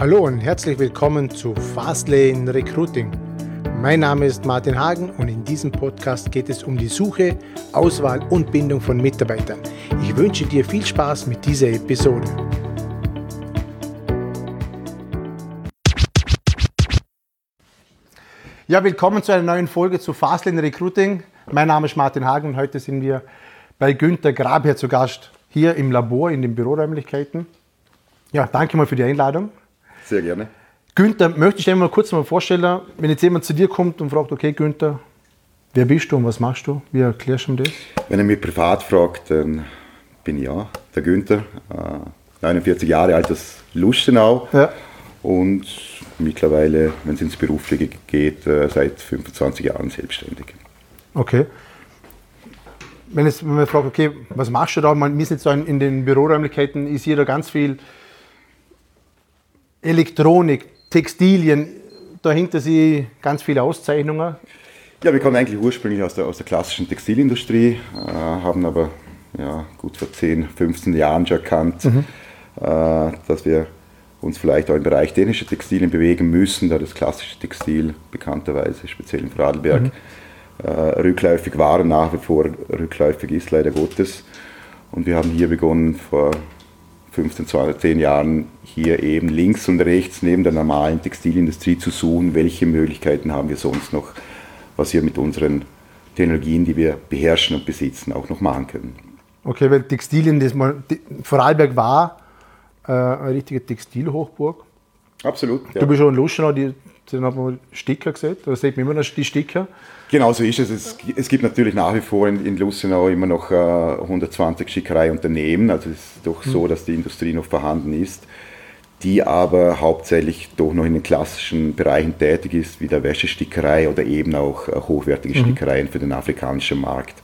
Hallo und herzlich willkommen zu Fastlane Recruiting. Mein Name ist Martin Hagen und in diesem Podcast geht es um die Suche, Auswahl und Bindung von Mitarbeitern. Ich wünsche dir viel Spaß mit dieser Episode. Ja, willkommen zu einer neuen Folge zu Fastlane Recruiting. Mein Name ist Martin Hagen und heute sind wir bei Günter Grabherr zu Gast hier im Labor in den Büroräumlichkeiten. Ja, danke mal für die Einladung. Sehr gerne. Günther, möchte ich dir mal kurz mal vorstellen, wenn jetzt jemand zu dir kommt und fragt, okay Günther, wer bist du und was machst du? Wie erklärst du mir das? Wenn er mich privat fragt, dann bin ich ja der Günther, äh, 49 Jahre alt aus Lustenau ja. und mittlerweile, wenn es ins Berufliche geht, äh, seit 25 Jahren selbstständig. Okay. Wenn, es, wenn man fragt, okay, was machst du da? Man, wir sind jetzt in den Büroräumlichkeiten, ist hier da ganz viel Elektronik, Textilien, dahinter sie ganz viele Auszeichnungen. Ja, wir kommen eigentlich ursprünglich aus der, aus der klassischen Textilindustrie, äh, haben aber ja, gut vor 10, 15 Jahren schon erkannt, mhm. äh, dass wir uns vielleicht auch im Bereich dänische Textilien bewegen müssen, da das klassische Textil bekannterweise, speziell in Vorarlberg, mhm. äh, rückläufig war und nach wie vor rückläufig ist, leider Gottes. Und wir haben hier begonnen vor 15, 20, 10 Jahren hier eben links und rechts neben der normalen Textilindustrie zu suchen, welche Möglichkeiten haben wir sonst noch, was wir mit unseren Technologien, die wir beherrschen und besitzen, auch noch machen können. Okay, weil Textilien, das mal, Vorarlberg war äh, eine richtige Textilhochburg. Absolut. Ja. Du bist schon in Luschenau, die, die haben Sticker gesehen, da sieht man immer noch die Sticker. Genau so ist es. es. Es, gibt natürlich nach wie vor in, in Lustenau immer noch äh, 120 Schickereiunternehmen. Also es ist doch so, mhm. dass die Industrie noch vorhanden ist, die aber hauptsächlich doch noch in den klassischen Bereichen tätig ist, wie der Wäschestickerei oder eben auch äh, hochwertige mhm. Stickereien für den afrikanischen Markt.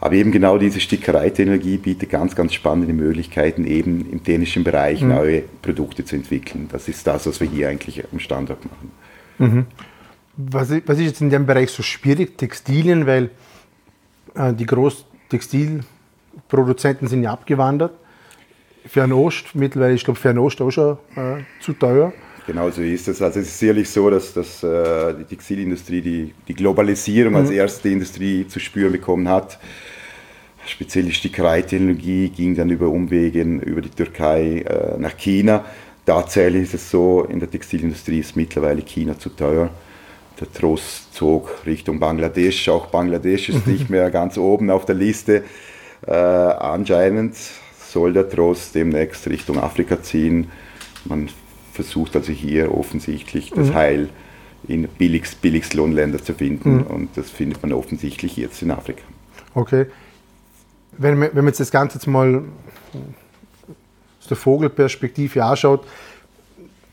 Aber eben genau diese Stickereitechnologie bietet ganz, ganz spannende Möglichkeiten, eben im dänischen Bereich mhm. neue Produkte zu entwickeln. Das ist das, was wir hier eigentlich am Standort machen. Mhm. Was, was ist jetzt in dem Bereich so schwierig? Textilien, weil äh, die Großtextilproduzenten sind ja abgewandert. Fernost, mittlerweile, ich glaube, Fernost auch schon äh, zu teuer. Genau so ist es. Also es ist sicherlich so, dass, dass äh, die Textilindustrie die, die Globalisierung mhm. als erste Industrie zu spüren bekommen hat. Speziell die Stickereitechnologie ging dann über Umwegen über die Türkei äh, nach China. Tatsächlich ist es so, in der Textilindustrie ist mittlerweile China zu teuer der Trost zog Richtung Bangladesch. Auch Bangladesch ist nicht mehr ganz oben auf der Liste. Äh, anscheinend soll der Trost demnächst Richtung Afrika ziehen. Man versucht also hier offensichtlich das mhm. Heil in billigst, billigst Lohnländer zu finden mhm. und das findet man offensichtlich jetzt in Afrika. Okay. Wenn man, wenn man jetzt das Ganze jetzt mal aus der Vogelperspektive anschaut,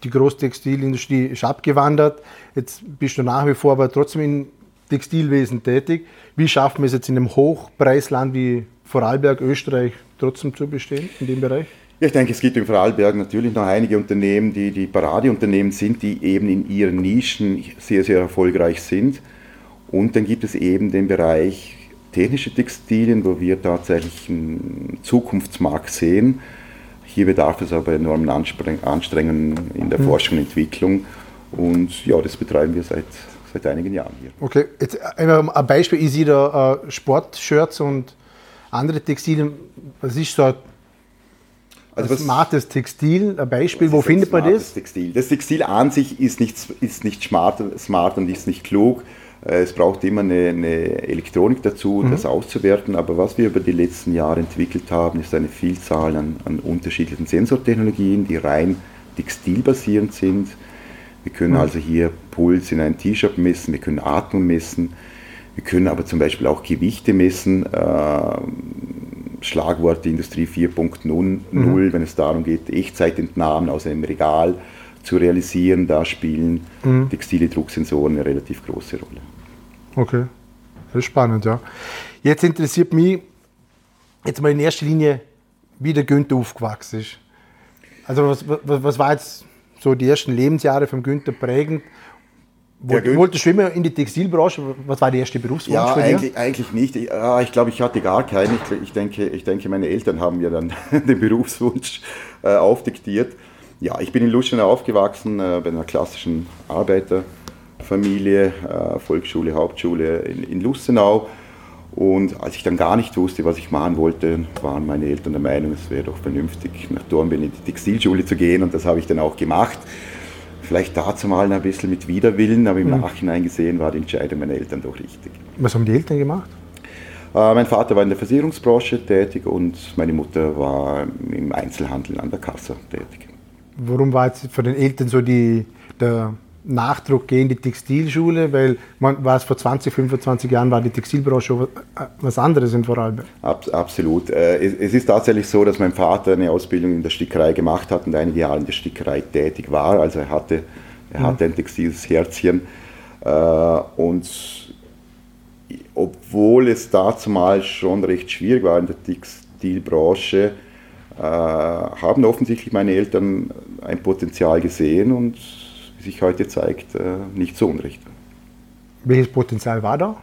die Großtextilindustrie ist abgewandert. Jetzt bist du nach wie vor aber trotzdem im Textilwesen tätig. Wie schaffen wir es jetzt in einem Hochpreisland wie Vorarlberg, Österreich trotzdem zu bestehen in dem Bereich? Ja, ich denke, es gibt in Vorarlberg natürlich noch einige Unternehmen, die die Paradeunternehmen sind, die eben in ihren Nischen sehr, sehr erfolgreich sind. Und dann gibt es eben den Bereich technische Textilien, wo wir tatsächlich einen Zukunftsmarkt sehen hier bedarf es aber enormen Anstrengungen in der mhm. Forschung und Entwicklung. Und ja, das betreiben wir seit, seit einigen Jahren hier. Okay, jetzt ein Beispiel, ich sehe da äh, Sportshirts und andere Textilien. Was ist so ein also was, smartes Textil, ein Beispiel, wo findet man das? Textil? Das Textil an sich ist nicht, ist nicht smart, smart und ist nicht klug. Äh, es braucht immer eine, eine Elektronik dazu, mhm. das auszuwerten. Aber was wir über die letzten Jahre entwickelt haben, ist eine Vielzahl an, an unterschiedlichen Sensortechnologien, die rein textilbasierend sind. Wir können mhm. also hier Puls in ein T-Shirt messen, wir können Atmung messen, wir können aber zum Beispiel auch Gewichte messen. Äh, Schlagworte Industrie 4.0, mhm. wenn es darum geht, Echtzeitentnahmen aus einem Regal zu realisieren, da spielen mhm. textile Drucksensoren eine relativ große Rolle. Okay, das ist spannend, ja. Jetzt interessiert mich jetzt mal in erster Linie, wie der Günther aufgewachsen ist. Also was, was, was war jetzt so die ersten Lebensjahre von Günther prägend? Wollt, wolltest du immer in die Textilbranche? Was war der erste Berufswunsch ja, für eigentlich, eigentlich nicht. Ich, ah, ich glaube, ich hatte gar keinen. Ich, ich, denke, ich denke, meine Eltern haben mir dann den Berufswunsch äh, aufdiktiert. Ja, ich bin in Lustenau aufgewachsen, äh, bei einer klassischen Arbeiterfamilie, äh, Volksschule, Hauptschule in, in Lustenau. Und als ich dann gar nicht wusste, was ich machen wollte, waren meine Eltern der Meinung, es wäre doch vernünftig, nach Dornbirn in die Textilschule zu gehen. Und das habe ich dann auch gemacht. Vielleicht dazu mal ein bisschen mit Widerwillen, aber im mhm. Nachhinein gesehen war die Entscheidung meiner Eltern doch richtig. Was haben die Eltern gemacht? Äh, mein Vater war in der Versicherungsbranche tätig und meine Mutter war im Einzelhandel an der Kasse tätig. Warum war jetzt für den Eltern so die, der Nachdruck gehen die Textilschule? Weil man es vor 20, 25 Jahren war die Textilbranche was anderes in Vorarlberg. Ab, absolut. Äh, es, ist tatsächlich so, dass mein Vater eine Ausbildung in der Stickerei gemacht hat und einige Jahre in der Stickerei tätig war. Also er hatte, er hatte ein textiles Herzchen. Äh, und obwohl es dazu mal schon recht schwierig war in der Textilbranche, äh, haben offensichtlich meine Eltern ein Potenzial gesehen und sich heute zeigt, äh, nicht so unrecht. Welches Potenzial war da?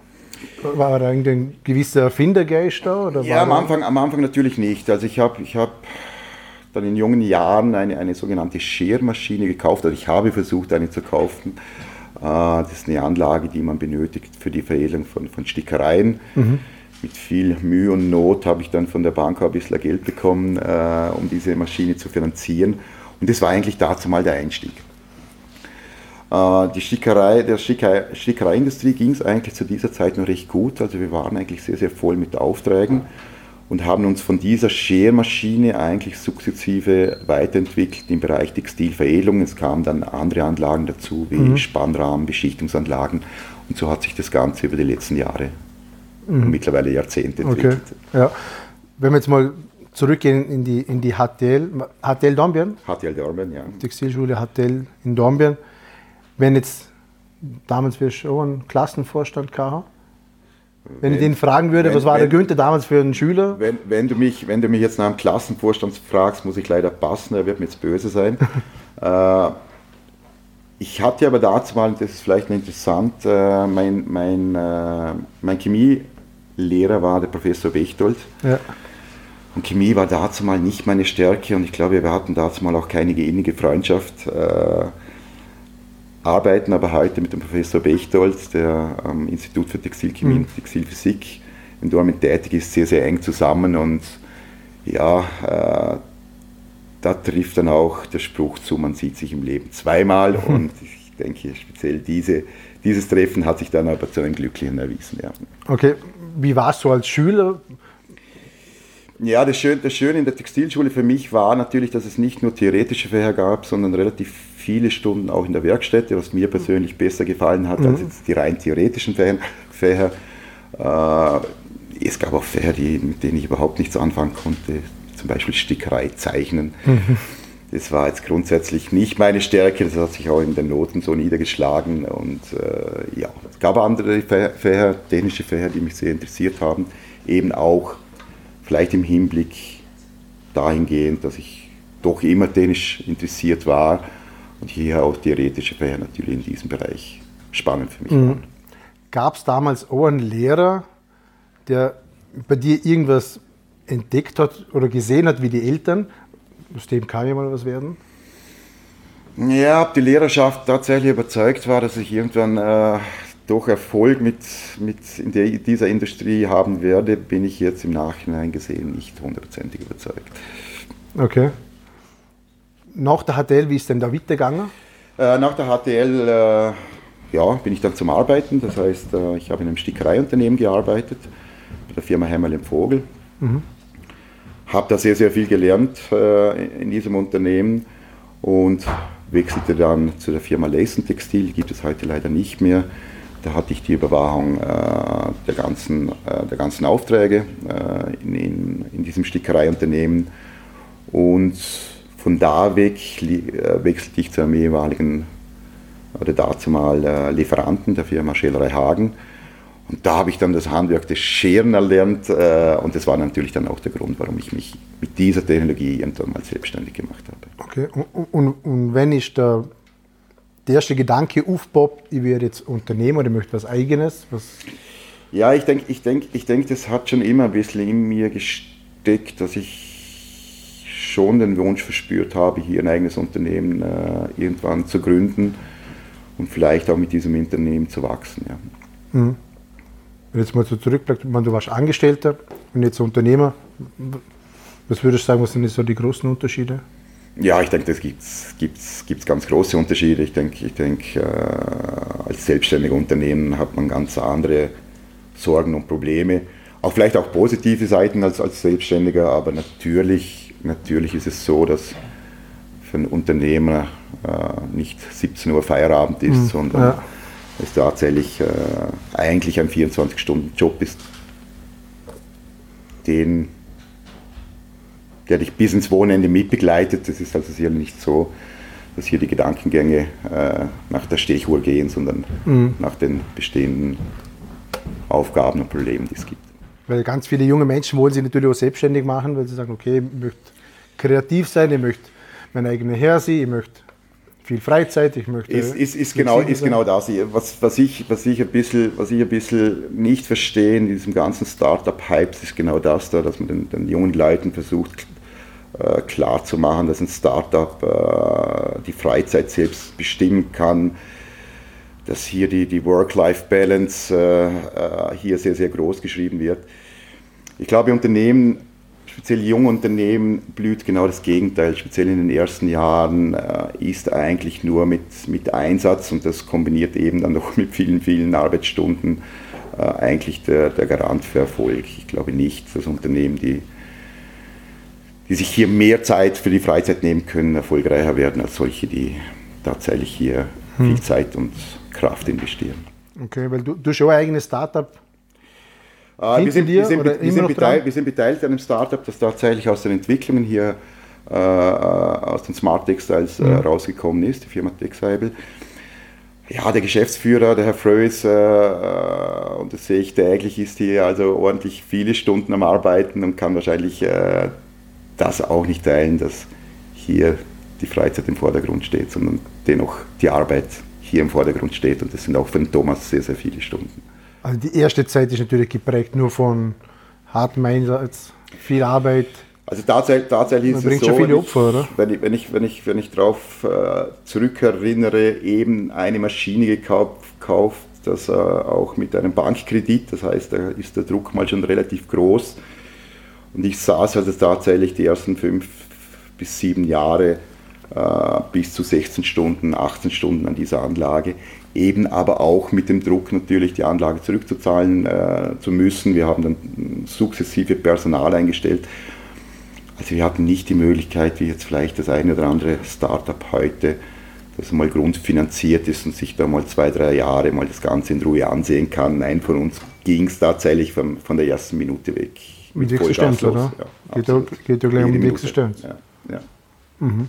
War da irgendein gewisser Erfindergeist da? Oder ja, am Anfang, am Anfang natürlich nicht. Also ich habe ich hab dann in jungen Jahren eine, eine sogenannte Schermaschine gekauft. Also ich habe versucht, eine zu kaufen. Äh, das ist eine Anlage, die man benötigt für die Veredelung von, von Stickereien. Mhm mit viel Mühe und Not habe ich dann von der Bank ein bisschen Geld bekommen, äh, um diese Maschine zu finanzieren. Und das war eigentlich dazu mal der Einstieg. Äh, die Stickerei, der Stickerei, Stickereiindustrie ging es eigentlich zu dieser Zeit noch recht gut. Also wir waren eigentlich sehr, sehr voll mit Aufträgen und haben uns von dieser Schermaschine eigentlich sukzessive weiterentwickelt im Bereich Textilveredelung. Es kamen dann andere Anlagen dazu, wie mhm. Spannrahmen, Beschichtungsanlagen. Und so hat sich das Ganze über die letzten Jahre mhm. mittlerweile Jahrzehnte entwickelt. Okay. Ja. Wenn wir jetzt mal zurückgehen in die, in die HTL, HTL Dornbirn? HTL Dornbirn, ja. Textilschule HTL in Dornbirn. Wenn jetzt, damals wir schon einen Klassenvorstand gehabt wenn, wenn, ich den fragen würde, wenn, was war wenn, der Günther damals für ein Schüler? Wenn, wenn, du mich, wenn du mich jetzt nach einem Klassenvorstand fragst, muss ich leider passen, er wird mir jetzt böse sein. äh, ich hatte aber dazu mal, das ist vielleicht interessant, äh, mein, mein, äh, mein Chemie Lehrer war der Professor Bechtold. Ja. Und Chemie war dazu mal nicht meine Stärke und ich glaube, wir hatten dazu mal auch keine innige Freundschaft. Äh, arbeiten aber heute mit dem Professor Bechtold, der am Institut für Textilchemie mhm. und Textilphysik in Dortmund tätig ist, sehr, sehr eng zusammen und ja, äh, da trifft dann auch der Spruch zu, man sieht sich im Leben zweimal und ich denke speziell diese, dieses Treffen hat sich dann aber zu einem glücklichen erwiesen. Ja. Okay, wie warst du als Schüler? Ja, das Schöne, das Schöne in der Textilschule für mich war natürlich, dass es nicht nur theoretische Fächer gab, sondern relativ viele Stunden auch in der Werkstätte, was mir persönlich besser gefallen hat mhm. als jetzt die rein theoretischen Fächer. Äh, es gab auch Fächer, die, mit denen ich überhaupt nichts anfangen konnte, zum Beispiel Stickerei, Zeichnen. Mhm. Das war jetzt grundsätzlich nicht meine Stärke, das hat sich auch in den Noten so niedergeschlagen. Und äh, ja, es gab andere Fächer, technische Fächer, die mich sehr interessiert haben. Eben auch vielleicht im Hinblick dahingehend, dass ich doch immer technisch interessiert war und hier auch theoretische Fächer natürlich in diesem Bereich spannend für mich mhm. waren. Gab es damals auch einen Lehrer, der bei dir irgendwas entdeckt hat oder gesehen hat wie die Eltern aus dem kann ja mal was werden? Ja, ob die Lehrerschaft tatsächlich überzeugt war, dass ich irgendwann äh, doch Erfolg mit, mit in der, dieser Industrie haben werde, bin ich jetzt im Nachhinein gesehen nicht hundertprozentig überzeugt. Okay. Nach der HTL, wie ist denn da weitergegangen? Äh, nach der HTL äh, ja, bin ich dann zum Arbeiten. Das heißt, äh, ich habe in einem Stickereiunternehmen gearbeitet, bei der Firma Hämmerl im Vogel. Mhm habe da sehr, sehr viel gelernt äh, in diesem Unternehmen und wechselte dann zu der Firma Leysen Textil, gibt es heute leider nicht mehr. Da hatte ich die Überwachung äh, der, ganzen, äh, der ganzen Aufträge in, in, in, diesem Stickereiunternehmen und von da weg äh, wechselte ich zu einem ehemaligen oder dazu mal äh, Lieferanten der Firma Schelerei Hagen und da habe ich dann das Handwerk des Scheren erlernt äh, und das war natürlich dann auch der Grund, warum ich mich mit dieser Technologie irgendwann mal selbstständig gemacht habe. Okay, und, und, und wenn ich da der erste Gedanke aufpoppt, ich werde jetzt Unternehmer oder möchte was Eigenes? Was ja, ich denke, ich denk, ich denk, das hat schon immer ein bisschen in mir gesteckt, dass ich schon den Wunsch verspürt habe, hier ein eigenes Unternehmen äh, irgendwann zu gründen und vielleicht auch mit diesem Unternehmen zu wachsen. Ja. Mhm. Wenn jetzt mal so zurückbleibt, du warst Angestellter und jetzt Unternehmer, was würdest du sagen, was sind so die großen Unterschiede? Ja, ich denke, das gibt es gibt's, gibt's ganz große Unterschiede. Ich denke, ich denke äh, als selbstständiger Unternehmen hat man ganz andere Sorgen und Probleme. Auch vielleicht auch positive Seiten als, als Selbstständiger, aber natürlich, natürlich ist es so, dass für einen Unternehmer äh, nicht 17 Uhr Feierabend ist, mhm, sondern ja. es tatsächlich äh, eigentlich ein 24-Stunden-Job ist, den der dich bis ins Wochenende mitbegleitet. Das ist also sicher nicht so, dass hier die Gedankengänge äh, nach der Stechuhr gehen, sondern mhm. nach den bestehenden Aufgaben und Problemen, die es gibt. Weil ganz viele junge Menschen wollen sich natürlich auch selbstständig machen, weil sie sagen, okay, ich möchte kreativ sein, ich möchte mein eigener Herr sein, ich möchte viel Freizeit, ich möchte. Ist, ist, ist, genau, ist genau das. Was, was, ich, was, ich ein bisschen, was ich ein bisschen nicht verstehe in diesem ganzen Startup-Hype, ist genau das da, dass man den, den jungen Leuten versucht, äh, klar zu machen, dass ein Startup äh, die Freizeit selbst bestimmen kann, dass hier die, die Work-Life-Balance äh, hier sehr, sehr groß geschrieben wird. Ich glaube, Unternehmen, speziell junge Unternehmen, blüht genau das Gegenteil. Speziell in den ersten Jahren ist eigentlich nur mit, mit Einsatz und das kombiniert eben dann noch mit vielen, vielen Arbeitsstunden eigentlich der, der Garant für Erfolg. Ich glaube nicht, dass Unternehmen, die die sich hier mehr Zeit für die Freizeit nehmen können, erfolgreicher werden als solche, die tatsächlich hier hm. viel Zeit und Kraft investieren. Okay, weil du, du schon ein eigenes Startup äh, wir, sind, wir, sind, wir, sind beteiligt, wir sind beteiligt an einem Startup, das tatsächlich aus den Entwicklungen hier äh, aus den Smart Textiles äh, mhm. rausgekommen ist, die Firma Texable. Ja, der Geschäftsführer, der Herr Frös, äh, äh, und das sehe ich täglich, ist hier also ordentlich viele Stunden am Arbeiten und kann wahrscheinlich äh, das auch nicht teilen, dass hier die Freizeit im Vordergrund steht, sondern dennoch die Arbeit hier im Vordergrund steht. Und das sind auch für den Thomas sehr, sehr viele Stunden. Also die erste Zeit ist natürlich geprägt nur von hartem Einsatz, viel Arbeit. Also tatsächlich, tatsächlich ist es so, schon viele Opfer, oder? Wenn ich, wenn ich, wenn ich, wenn ich darauf äh, zurückerinnere, eben eine Maschine gekauft, das äh, auch mit einem Bankkredit, das heißt, da ist der Druck mal schon relativ groß und ich saß also tatsächlich die ersten fünf bis sieben Jahre bis zu 16 Stunden, 18 Stunden an dieser Anlage. Eben aber auch mit dem Druck natürlich die Anlage zurückzuzahlen äh, zu müssen. Wir haben dann sukzessive Personal eingestellt. Also wir hatten nicht die Möglichkeit, wie jetzt vielleicht das eine oder andere Startup heute, das mal grundfinanziert ist und sich da mal zwei, drei Jahre mal das Ganze in Ruhe ansehen kann. Nein, von uns ging es tatsächlich von, von der ersten Minute weg mit Existenz, oder? Ja, geht, ja, geht ja gleich um die Existenz. Ja, ja. Mhm.